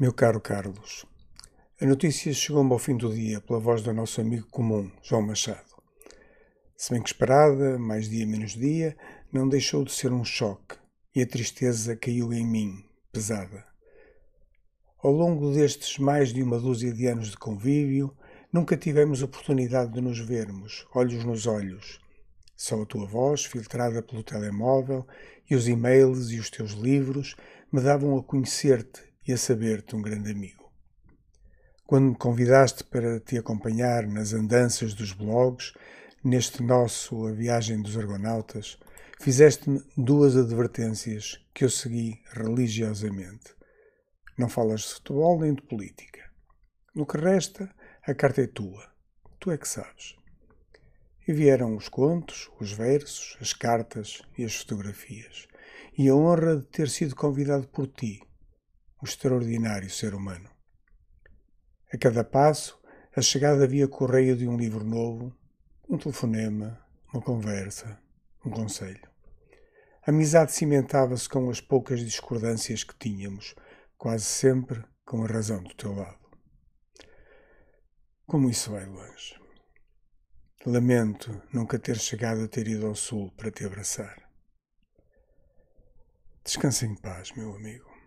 Meu caro Carlos, a notícia chegou-me ao fim do dia pela voz do nosso amigo comum, João Machado. Se bem que esperada, mais dia menos dia, não deixou de ser um choque e a tristeza caiu em mim, pesada. Ao longo destes mais de uma dúzia de anos de convívio, nunca tivemos oportunidade de nos vermos, olhos nos olhos. Só a tua voz, filtrada pelo telemóvel, e os e-mails e os teus livros me davam a conhecer-te e a saber-te um grande amigo. Quando me convidaste para te acompanhar nas andanças dos blogs, neste nosso A Viagem dos Argonautas, fizeste-me duas advertências que eu segui religiosamente. Não falas de futebol nem de política. No que resta, a carta é tua. Tu é que sabes. E vieram os contos, os versos, as cartas e as fotografias. E a honra de ter sido convidado por ti, um extraordinário ser humano. A cada passo, a chegada via correio de um livro novo, um telefonema, uma conversa, um conselho. A amizade cimentava-se com as poucas discordâncias que tínhamos, quase sempre com a razão do teu lado. Como isso vai longe. Lamento nunca ter chegado a ter ido ao sul para te abraçar. Descansa em paz, meu amigo.